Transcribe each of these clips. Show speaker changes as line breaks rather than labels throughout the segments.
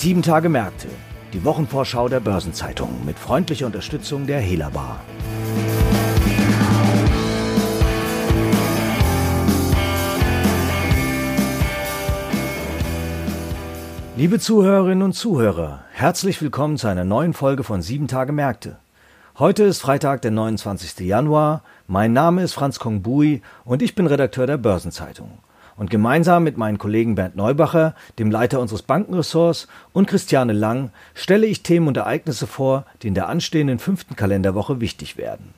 Sieben Tage Märkte, die Wochenvorschau der Börsenzeitung mit freundlicher Unterstützung der Hela Bar. Liebe Zuhörerinnen und Zuhörer, herzlich willkommen zu einer neuen Folge von Sieben Tage Märkte. Heute ist Freitag, der 29. Januar. Mein Name ist Franz Kongbui und ich bin Redakteur der Börsenzeitung. Und gemeinsam mit meinen Kollegen Bernd Neubacher, dem Leiter unseres Bankenressorts, und Christiane Lang stelle ich Themen und Ereignisse vor, die in der anstehenden fünften Kalenderwoche wichtig werden.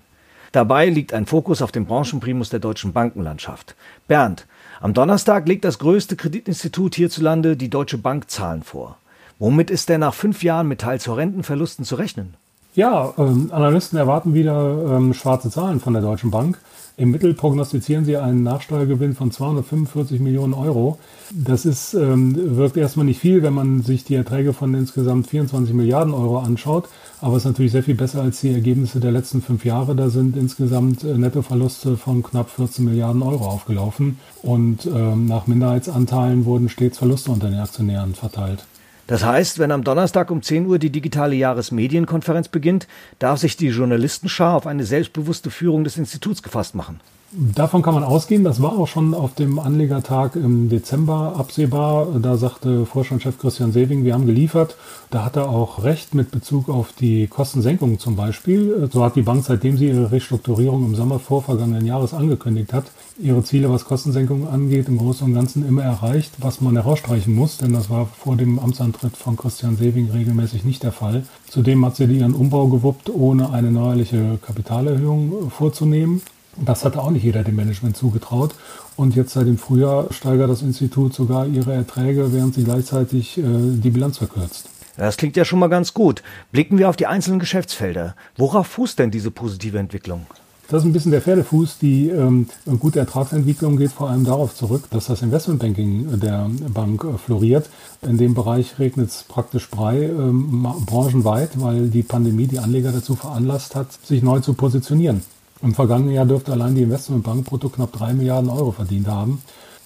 Dabei liegt ein Fokus auf dem Branchenprimus der deutschen Bankenlandschaft. Bernd, am Donnerstag legt das größte Kreditinstitut hierzulande die Deutsche Bank Zahlen vor. Womit ist denn nach fünf Jahren mit teils horrenden Verlusten zu rechnen?
Ja, ähm, Analysten erwarten wieder ähm, schwarze Zahlen von der Deutschen Bank. Im Mittel prognostizieren sie einen Nachsteuergewinn von 245 Millionen Euro. Das ist, ähm, wirkt erstmal nicht viel, wenn man sich die Erträge von insgesamt 24 Milliarden Euro anschaut. Aber es ist natürlich sehr viel besser als die Ergebnisse der letzten fünf Jahre. Da sind insgesamt äh, Nettoverluste von knapp 14 Milliarden Euro aufgelaufen. Und ähm, nach Minderheitsanteilen wurden stets Verluste unter den Aktionären verteilt.
Das heißt, wenn am Donnerstag um 10 Uhr die digitale Jahresmedienkonferenz beginnt, darf sich die Journalistenschar auf eine selbstbewusste Führung des Instituts gefasst machen.
Davon kann man ausgehen. Das war auch schon auf dem Anlegertag im Dezember absehbar. Da sagte Vorstandschef Christian Sewing, wir haben geliefert. Da hat er auch recht mit Bezug auf die Kostensenkung zum Beispiel. So hat die Bank, seitdem sie ihre Restrukturierung im Sommer vorvergangenen Jahres angekündigt hat, ihre Ziele, was Kostensenkung angeht, im Großen und Ganzen immer erreicht, was man herausstreichen muss, denn das war vor dem Amtsantritt von Christian Sewing regelmäßig nicht der Fall. Zudem hat sie ihren Umbau gewuppt, ohne eine neuerliche Kapitalerhöhung vorzunehmen. Das hatte auch nicht jeder dem Management zugetraut. Und jetzt seit dem Frühjahr steigert das Institut sogar ihre Erträge, während sie gleichzeitig äh, die Bilanz verkürzt.
Das klingt ja schon mal ganz gut. Blicken wir auf die einzelnen Geschäftsfelder. Worauf fußt denn diese positive Entwicklung?
Das ist ein bisschen der Pferdefuß. Die ähm, gute Ertragsentwicklung geht vor allem darauf zurück, dass das Investmentbanking der Bank äh, floriert. In dem Bereich regnet es praktisch frei, ähm, branchenweit, weil die Pandemie die Anleger dazu veranlasst hat, sich neu zu positionieren. Im vergangenen Jahr dürfte allein die Investmentbank brutto knapp drei Milliarden Euro verdient haben.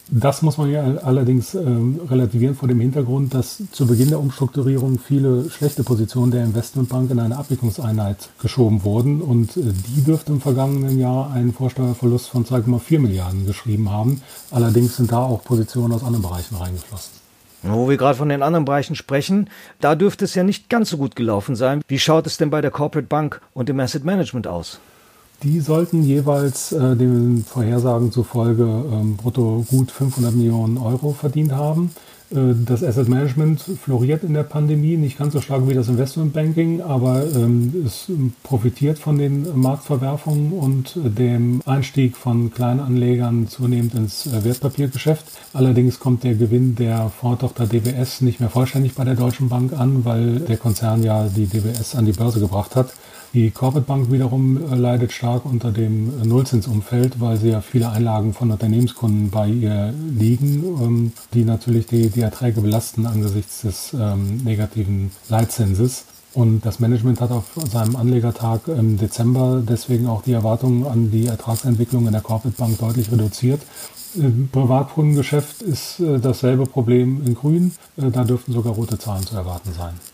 Das muss man ja allerdings äh, relativieren vor dem Hintergrund, dass zu Beginn der Umstrukturierung viele schlechte Positionen der Investmentbank in eine Abwicklungseinheit geschoben wurden und äh, die dürfte im vergangenen Jahr einen Vorsteuerverlust von 2,4 Milliarden geschrieben haben. Allerdings sind da auch Positionen aus anderen Bereichen reingeflossen.
Wo wir gerade von den anderen Bereichen sprechen, da dürfte es ja nicht ganz so gut gelaufen sein. Wie schaut es denn bei der Corporate Bank und dem Asset Management aus?
Die sollten jeweils äh, den Vorhersagen zufolge ähm, brutto gut 500 Millionen Euro verdient haben. Äh, das Asset Management floriert in der Pandemie, nicht ganz so stark wie das Investmentbanking, aber ähm, es profitiert von den Marktverwerfungen und dem Einstieg von Kleinanlegern zunehmend ins äh, Wertpapiergeschäft. Allerdings kommt der Gewinn der Vortochter DWS nicht mehr vollständig bei der Deutschen Bank an, weil der Konzern ja die DWS an die Börse gebracht hat. Die Corporate Bank wiederum äh, leidet stark unter dem Nullzinsumfeld, weil sie ja viele Einlagen von Unternehmenskunden bei ihr liegen, ähm, die natürlich die, die Erträge belasten angesichts des ähm, negativen Leitzinses. Und das Management hat auf seinem Anlegertag im Dezember deswegen auch die Erwartungen an die Ertragsentwicklung in der Corporate Bank deutlich reduziert. Im Privatkundengeschäft ist äh, dasselbe Problem in Grün. Äh, da dürften sogar rote Zahlen zu erwarten sein.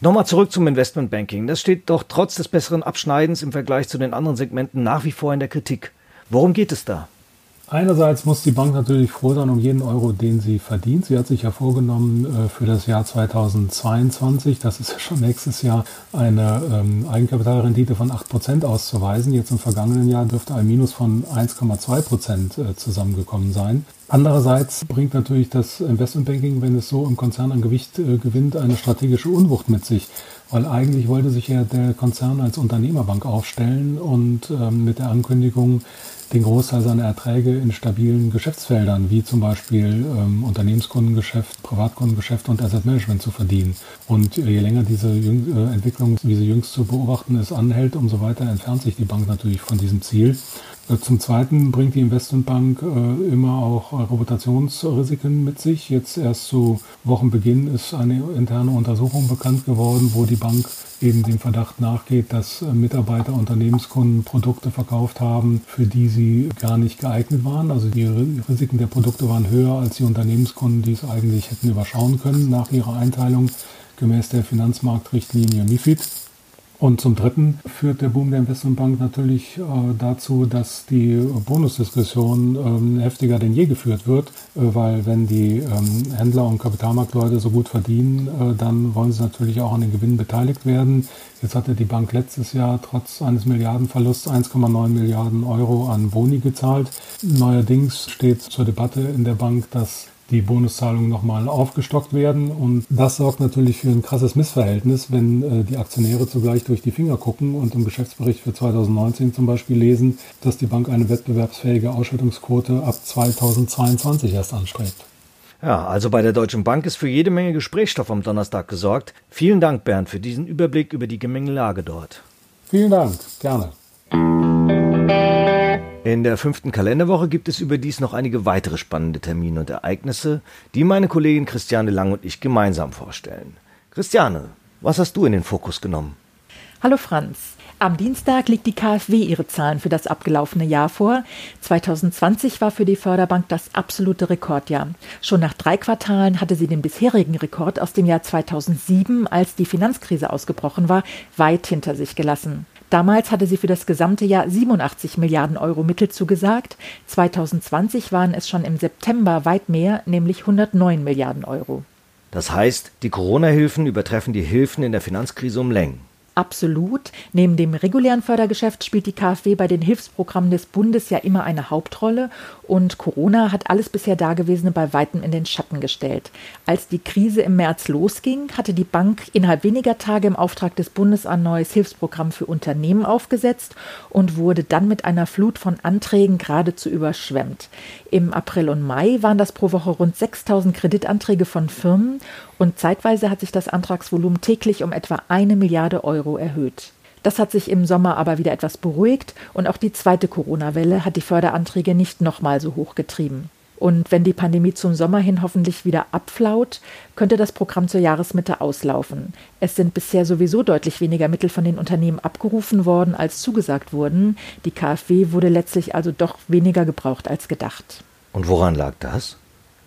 Nochmal zurück zum Investmentbanking. Das steht doch trotz des besseren Abschneidens im Vergleich zu den anderen Segmenten nach wie vor in der Kritik. Worum geht es da?
Einerseits muss die Bank natürlich froh sein um jeden Euro, den sie verdient. Sie hat sich ja vorgenommen, äh, für das Jahr 2022, das ist ja schon nächstes Jahr, eine ähm, Eigenkapitalrendite von 8% auszuweisen. Jetzt im vergangenen Jahr dürfte ein Minus von 1,2% äh, zusammengekommen sein. Andererseits bringt natürlich das Investmentbanking, wenn es so im Konzern an Gewicht äh, gewinnt, eine strategische Unwucht mit sich. Weil eigentlich wollte sich ja der Konzern als Unternehmerbank aufstellen und ähm, mit der Ankündigung, den Großteil seiner Erträge in stabilen Geschäftsfeldern, wie zum Beispiel ähm, Unternehmenskundengeschäft, Privatkundengeschäft und Asset Management zu verdienen. Und je länger diese Jüng äh, Entwicklung, wie sie jüngst zu beobachten ist, anhält, umso weiter entfernt sich die Bank natürlich von diesem Ziel. Äh, zum Zweiten bringt die Investmentbank äh, immer auch Reputationsrisiken mit sich. Jetzt erst zu Wochenbeginn ist eine interne Untersuchung bekannt geworden, wo die Bank eben dem Verdacht nachgeht, dass Mitarbeiter Unternehmenskunden Produkte verkauft haben, für die sie gar nicht geeignet waren. Also die Risiken der Produkte waren höher als die Unternehmenskunden, die es eigentlich hätten überschauen können nach ihrer Einteilung gemäß der Finanzmarktrichtlinie MIFID. Und zum Dritten führt der Boom der Investmentbank natürlich äh, dazu, dass die Bonusdiskussion ähm, heftiger denn je geführt wird, äh, weil wenn die ähm, Händler und Kapitalmarktleute so gut verdienen, äh, dann wollen sie natürlich auch an den Gewinnen beteiligt werden. Jetzt hatte die Bank letztes Jahr trotz eines Milliardenverlusts 1,9 Milliarden Euro an Boni gezahlt. Neuerdings steht zur Debatte in der Bank, dass die Bonuszahlungen nochmal aufgestockt werden. Und das sorgt natürlich für ein krasses Missverhältnis, wenn äh, die Aktionäre zugleich durch die Finger gucken und im Geschäftsbericht für 2019 zum Beispiel lesen, dass die Bank eine wettbewerbsfähige Ausschüttungsquote ab 2022 erst anstrebt.
Ja, also bei der Deutschen Bank ist für jede Menge Gesprächsstoff am Donnerstag gesorgt. Vielen Dank, Bernd, für diesen Überblick über die Gemengelage dort.
Vielen Dank, gerne.
In der fünften Kalenderwoche gibt es überdies noch einige weitere spannende Termine und Ereignisse, die meine Kollegin Christiane Lang und ich gemeinsam vorstellen. Christiane, was hast du in den Fokus genommen?
Hallo Franz. Am Dienstag legt die KfW ihre Zahlen für das abgelaufene Jahr vor. 2020 war für die Förderbank das absolute Rekordjahr. Schon nach drei Quartalen hatte sie den bisherigen Rekord aus dem Jahr 2007, als die Finanzkrise ausgebrochen war, weit hinter sich gelassen. Damals hatte sie für das gesamte Jahr 87 Milliarden Euro Mittel zugesagt. 2020 waren es schon im September weit mehr, nämlich 109 Milliarden Euro.
Das heißt, die Corona-Hilfen übertreffen die Hilfen in der Finanzkrise um Längen.
Absolut. Neben dem regulären Fördergeschäft spielt die KfW bei den Hilfsprogrammen des Bundes ja immer eine Hauptrolle und Corona hat alles bisher Dagewesene bei weitem in den Schatten gestellt. Als die Krise im März losging, hatte die Bank innerhalb weniger Tage im Auftrag des Bundes ein neues Hilfsprogramm für Unternehmen aufgesetzt und wurde dann mit einer Flut von Anträgen geradezu überschwemmt. Im April und Mai waren das pro Woche rund 6000 Kreditanträge von Firmen und zeitweise hat sich das Antragsvolumen täglich um etwa eine Milliarde Euro erhöht. Das hat sich im Sommer aber wieder etwas beruhigt und auch die zweite Corona-Welle hat die Förderanträge nicht nochmal so hoch getrieben. Und wenn die Pandemie zum Sommer hin hoffentlich wieder abflaut, könnte das Programm zur Jahresmitte auslaufen. Es sind bisher sowieso deutlich weniger Mittel von den Unternehmen abgerufen worden, als zugesagt wurden. Die KfW wurde letztlich also doch weniger gebraucht als gedacht.
Und woran lag das?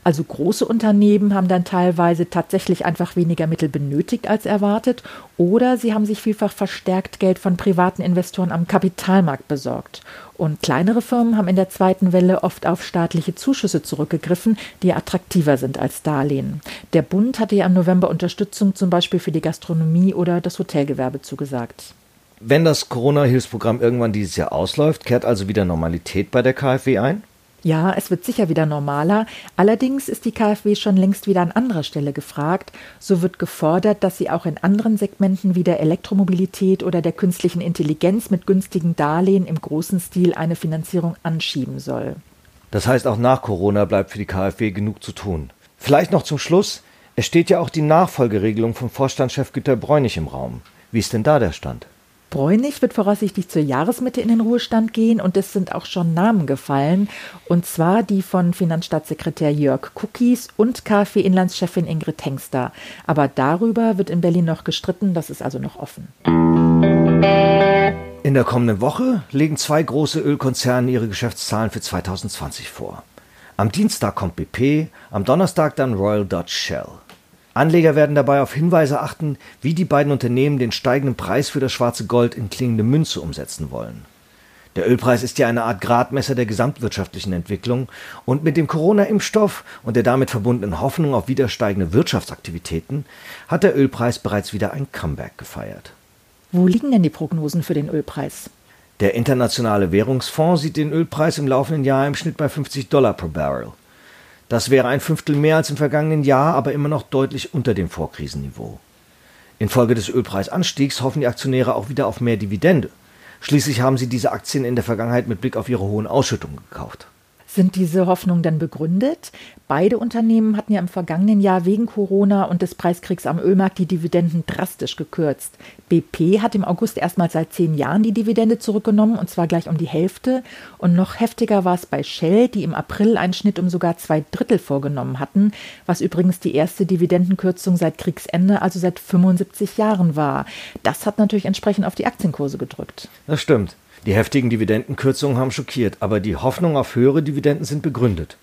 Also große Unternehmen haben dann teilweise tatsächlich einfach weniger Mittel benötigt als erwartet oder sie haben sich vielfach verstärkt Geld von privaten Investoren am Kapitalmarkt besorgt. Und kleinere Firmen haben in der zweiten Welle oft auf staatliche Zuschüsse zurückgegriffen, die attraktiver sind als Darlehen. Der Bund hatte ja im November Unterstützung zum Beispiel für die Gastronomie oder das Hotelgewerbe zugesagt.
Wenn das Corona-Hilfsprogramm irgendwann dieses Jahr ausläuft, kehrt also wieder Normalität bei der KfW ein?
Ja, es wird sicher wieder normaler. Allerdings ist die KfW schon längst wieder an anderer Stelle gefragt. So wird gefordert, dass sie auch in anderen Segmenten wie der Elektromobilität oder der künstlichen Intelligenz mit günstigen Darlehen im großen Stil eine Finanzierung anschieben soll.
Das heißt, auch nach Corona bleibt für die KfW genug zu tun. Vielleicht noch zum Schluss. Es steht ja auch die Nachfolgeregelung von Vorstandschef Günter Bräunig im Raum. Wie ist denn da der Stand?
Bräunig wird voraussichtlich zur Jahresmitte in den Ruhestand gehen und es sind auch schon Namen gefallen. Und zwar die von Finanzstaatssekretär Jörg Cookies und KfW-Inlandschefin Ingrid Hengster. Aber darüber wird in Berlin noch gestritten, das ist also noch offen.
In der kommenden Woche legen zwei große Ölkonzerne ihre Geschäftszahlen für 2020 vor. Am Dienstag kommt BP, am Donnerstag dann Royal Dutch Shell. Anleger werden dabei auf Hinweise achten, wie die beiden Unternehmen den steigenden Preis für das schwarze Gold in klingende Münze umsetzen wollen. Der Ölpreis ist ja eine Art Gradmesser der gesamtwirtschaftlichen Entwicklung und mit dem Corona-Impfstoff und der damit verbundenen Hoffnung auf wieder steigende Wirtschaftsaktivitäten hat der Ölpreis bereits wieder ein Comeback gefeiert.
Wo liegen denn die Prognosen für den Ölpreis?
Der Internationale Währungsfonds sieht den Ölpreis im laufenden Jahr im Schnitt bei 50 Dollar pro Barrel. Das wäre ein Fünftel mehr als im vergangenen Jahr, aber immer noch deutlich unter dem Vorkrisenniveau. Infolge des Ölpreisanstiegs hoffen die Aktionäre auch wieder auf mehr Dividende. Schließlich haben sie diese Aktien in der Vergangenheit mit Blick auf ihre hohen Ausschüttungen gekauft.
Sind diese Hoffnungen denn begründet? Beide Unternehmen hatten ja im vergangenen Jahr wegen Corona und des Preiskriegs am Ölmarkt die Dividenden drastisch gekürzt. BP hat im August erstmals seit zehn Jahren die Dividende zurückgenommen und zwar gleich um die Hälfte. Und noch heftiger war es bei Shell, die im April einen Schnitt um sogar zwei Drittel vorgenommen hatten, was übrigens die erste Dividendenkürzung seit Kriegsende, also seit 75 Jahren war. Das hat natürlich entsprechend auf die Aktienkurse gedrückt.
Das stimmt. Die heftigen Dividendenkürzungen haben schockiert, aber die Hoffnung auf höhere Dividenden sind begründet.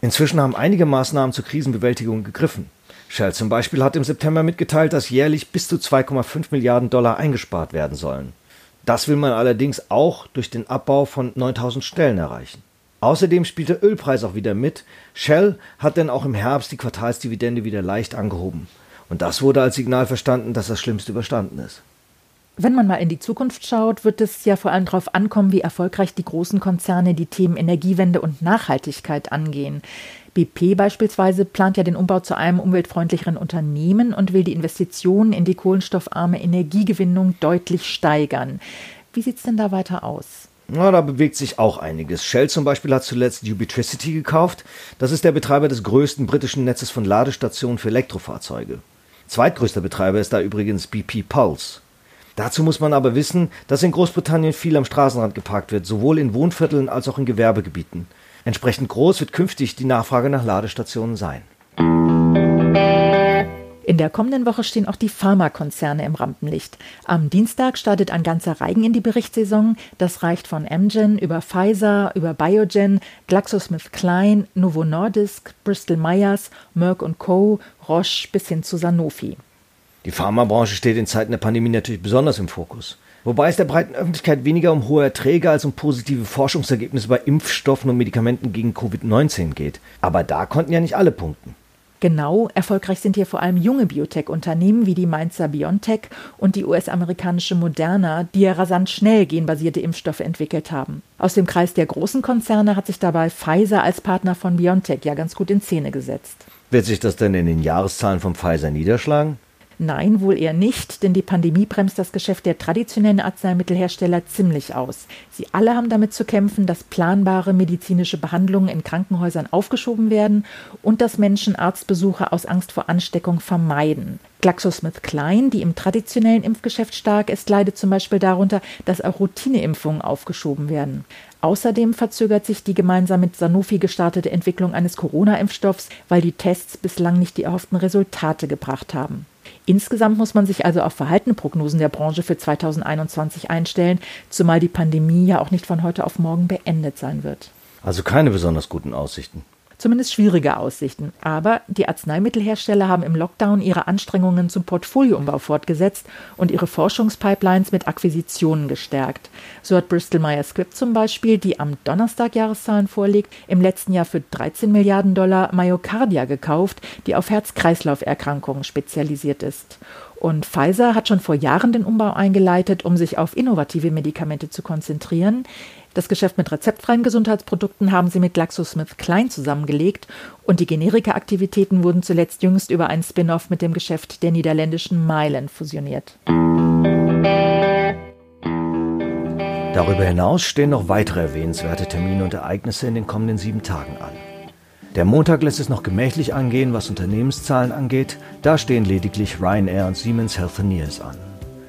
Inzwischen haben einige Maßnahmen zur Krisenbewältigung gegriffen. Shell zum Beispiel hat im September mitgeteilt, dass jährlich bis zu 2,5 Milliarden Dollar eingespart werden sollen. Das will man allerdings auch durch den Abbau von 9000 Stellen erreichen. Außerdem spielt der Ölpreis auch wieder mit. Shell hat denn auch im Herbst die Quartalsdividende wieder leicht angehoben. Und das wurde als Signal verstanden, dass das Schlimmste überstanden ist.
Wenn man mal in die Zukunft schaut, wird es ja vor allem darauf ankommen, wie erfolgreich die großen Konzerne die Themen Energiewende und Nachhaltigkeit angehen. BP beispielsweise plant ja den Umbau zu einem umweltfreundlicheren Unternehmen und will die Investitionen in die kohlenstoffarme Energiegewinnung deutlich steigern. Wie sieht es denn da weiter aus?
Na, da bewegt sich auch einiges. Shell zum Beispiel hat zuletzt Ubitricity gekauft. Das ist der Betreiber des größten britischen Netzes von Ladestationen für Elektrofahrzeuge. Zweitgrößter Betreiber ist da übrigens BP Pulse. Dazu muss man aber wissen, dass in Großbritannien viel am Straßenrand geparkt wird, sowohl in Wohnvierteln als auch in Gewerbegebieten. Entsprechend groß wird künftig die Nachfrage nach Ladestationen sein.
In der kommenden Woche stehen auch die Pharmakonzerne im Rampenlicht. Am Dienstag startet ein ganzer Reigen in die Berichtssaison. Das reicht von Amgen über Pfizer, über Biogen, GlaxoSmithKline, Novo Nordisk, Bristol Myers, Merck Co., Roche bis hin zu Sanofi.
Die Pharmabranche steht in Zeiten der Pandemie natürlich besonders im Fokus. Wobei es der breiten Öffentlichkeit weniger um hohe Erträge als um positive Forschungsergebnisse bei Impfstoffen und Medikamenten gegen Covid-19 geht. Aber da konnten ja nicht alle punkten.
Genau, erfolgreich sind hier vor allem junge Biotech-Unternehmen wie die Mainzer BioNTech und die US-amerikanische Moderna, die ja rasant schnell genbasierte Impfstoffe entwickelt haben. Aus dem Kreis der großen Konzerne hat sich dabei Pfizer als Partner von BioNTech ja ganz gut in Szene gesetzt.
Wird sich das denn in den Jahreszahlen von Pfizer niederschlagen?
Nein, wohl eher nicht, denn die Pandemie bremst das Geschäft der traditionellen Arzneimittelhersteller ziemlich aus. Sie alle haben damit zu kämpfen, dass planbare medizinische Behandlungen in Krankenhäusern aufgeschoben werden und dass Menschen Arztbesuche aus Angst vor Ansteckung vermeiden. GlaxoSmithKline, die im traditionellen Impfgeschäft stark ist, leidet zum Beispiel darunter, dass auch Routineimpfungen aufgeschoben werden. Außerdem verzögert sich die gemeinsam mit Sanofi gestartete Entwicklung eines Corona-Impfstoffs, weil die Tests bislang nicht die erhofften Resultate gebracht haben. Insgesamt muss man sich also auf verhaltene Prognosen der Branche für 2021 einstellen, zumal die Pandemie ja auch nicht von heute auf morgen beendet sein wird.
Also keine besonders guten Aussichten
zumindest schwierige Aussichten. Aber die Arzneimittelhersteller haben im Lockdown ihre Anstrengungen zum Portfolioumbau fortgesetzt und ihre Forschungspipelines mit Akquisitionen gestärkt. So hat Bristol Myers Squibb zum Beispiel, die am Donnerstag Jahreszahlen vorlegt, im letzten Jahr für 13 Milliarden Dollar Myocardia gekauft, die auf Herz-Kreislauf-Erkrankungen spezialisiert ist. Und Pfizer hat schon vor Jahren den Umbau eingeleitet, um sich auf innovative Medikamente zu konzentrieren. Das Geschäft mit rezeptfreien Gesundheitsprodukten haben sie mit GlaxoSmithKline zusammengelegt und die Generika-Aktivitäten wurden zuletzt jüngst über einen Spin-off mit dem Geschäft der niederländischen Mylan fusioniert.
Darüber hinaus stehen noch weitere erwähnenswerte Termine und Ereignisse in den kommenden sieben Tagen an. Der Montag lässt es noch gemächlich angehen, was Unternehmenszahlen angeht. Da stehen lediglich Ryanair und Siemens Healthineers an.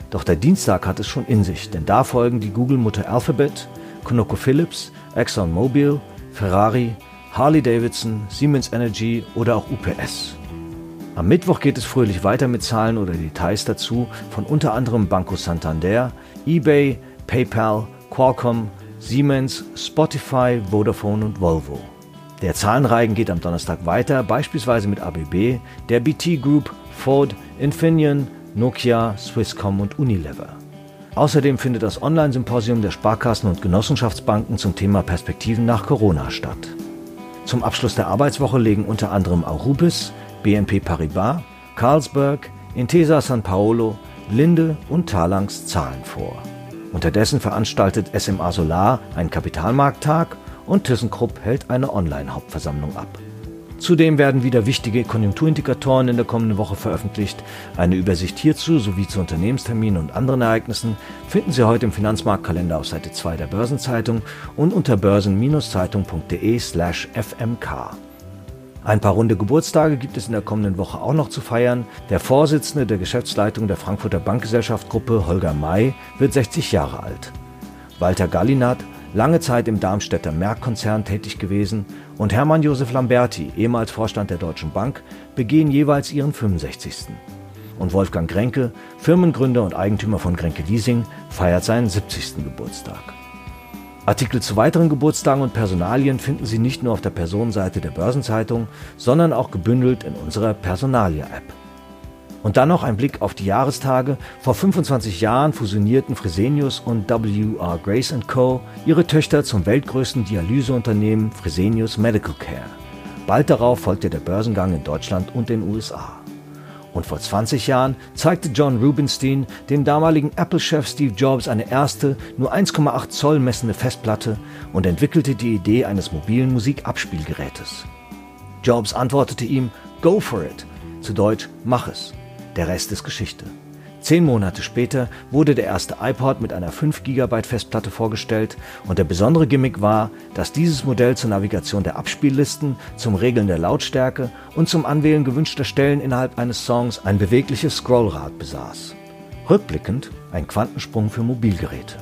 Doch der Dienstag hat es schon in sich, denn da folgen die Google-Mutter Alphabet, ConocoPhillips, ExxonMobil, Ferrari, Harley-Davidson, Siemens Energy oder auch UPS. Am Mittwoch geht es fröhlich weiter mit Zahlen oder Details dazu von unter anderem Banco Santander, eBay, PayPal, Qualcomm, Siemens, Spotify, Vodafone und Volvo. Der Zahlenreigen geht am Donnerstag weiter, beispielsweise mit ABB, der BT Group, Ford, Infineon, Nokia, Swisscom und Unilever. Außerdem findet das Online-Symposium der Sparkassen und Genossenschaftsbanken zum Thema Perspektiven nach Corona statt. Zum Abschluss der Arbeitswoche legen unter anderem Aurubis, BNP Paribas, Carlsberg, Intesa San Paolo, Linde und Talangs Zahlen vor. Unterdessen veranstaltet SMA Solar einen Kapitalmarkttag und ThyssenKrupp hält eine Online-Hauptversammlung ab. Zudem werden wieder wichtige Konjunkturindikatoren in der kommenden Woche veröffentlicht. Eine Übersicht hierzu sowie zu Unternehmensterminen und anderen Ereignissen finden Sie heute im Finanzmarktkalender auf Seite 2 der Börsenzeitung und unter börsen-zeitung.de/fmk. Ein paar runde Geburtstage gibt es in der kommenden Woche auch noch zu feiern. Der Vorsitzende der Geschäftsleitung der Frankfurter Bankgesellschaft Gruppe, Holger May, wird 60 Jahre alt. Walter Gallinat, lange Zeit im Darmstädter Merck-Konzern tätig gewesen, und Hermann Josef Lamberti, ehemals Vorstand der Deutschen Bank, begehen jeweils ihren 65. Und Wolfgang Grenke, Firmengründer und Eigentümer von Grenke Leasing, feiert seinen 70. Geburtstag. Artikel zu weiteren Geburtstagen und Personalien finden Sie nicht nur auf der Personenseite der Börsenzeitung, sondern auch gebündelt in unserer Personalia-App. Und dann noch ein Blick auf die Jahrestage. Vor 25 Jahren fusionierten Fresenius und W.R. Grace Co. ihre Töchter zum weltgrößten Dialyseunternehmen Fresenius Medical Care. Bald darauf folgte der Börsengang in Deutschland und den USA. Und vor 20 Jahren zeigte John Rubinstein dem damaligen Apple-Chef Steve Jobs eine erste, nur 1,8 Zoll messende Festplatte und entwickelte die Idee eines mobilen Musikabspielgerätes. Jobs antwortete ihm, Go for it, zu Deutsch, mach es. Der Rest ist Geschichte. Zehn Monate später wurde der erste iPod mit einer 5 GB Festplatte vorgestellt und der besondere Gimmick war, dass dieses Modell zur Navigation der Abspiellisten, zum Regeln der Lautstärke und zum Anwählen gewünschter Stellen innerhalb eines Songs ein bewegliches Scrollrad besaß. Rückblickend ein Quantensprung für Mobilgeräte.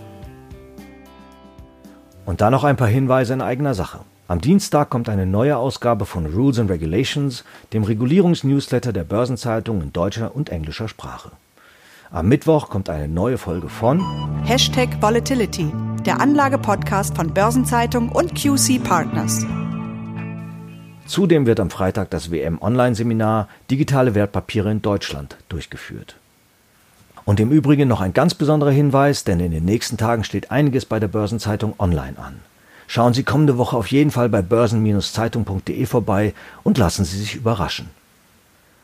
Und dann noch ein paar Hinweise in eigener Sache. Am Dienstag kommt eine neue Ausgabe von Rules and Regulations, dem Regulierungsnewsletter der Börsenzeitung in deutscher und englischer Sprache. Am Mittwoch kommt eine neue Folge von
Hashtag Volatility, der Anlage-Podcast von Börsenzeitung und QC Partners.
Zudem wird am Freitag das WM-Online-Seminar Digitale Wertpapiere in Deutschland durchgeführt. Und im Übrigen noch ein ganz besonderer Hinweis, denn in den nächsten Tagen steht einiges bei der Börsenzeitung online an. Schauen Sie kommende Woche auf jeden Fall bei börsen-zeitung.de vorbei und lassen Sie sich überraschen.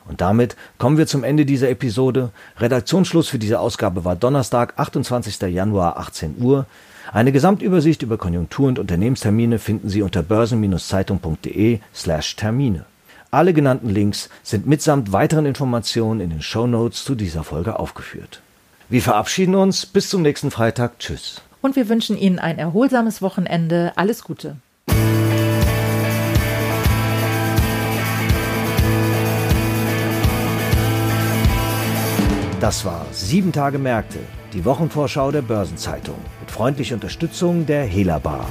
Und damit kommen wir zum Ende dieser Episode. Redaktionsschluss für diese Ausgabe war Donnerstag, 28. Januar, 18 Uhr. Eine Gesamtübersicht über Konjunktur- und Unternehmenstermine finden Sie unter börsen-zeitung.de slash Termine. Alle genannten Links sind mitsamt weiteren Informationen in den Show Notes zu dieser Folge aufgeführt. Wir verabschieden uns. Bis zum nächsten Freitag. Tschüss
und wir wünschen Ihnen ein erholsames Wochenende. Alles Gute.
Das war Sieben Tage Märkte, die Wochenvorschau der Börsenzeitung mit freundlicher Unterstützung der Hela Bar.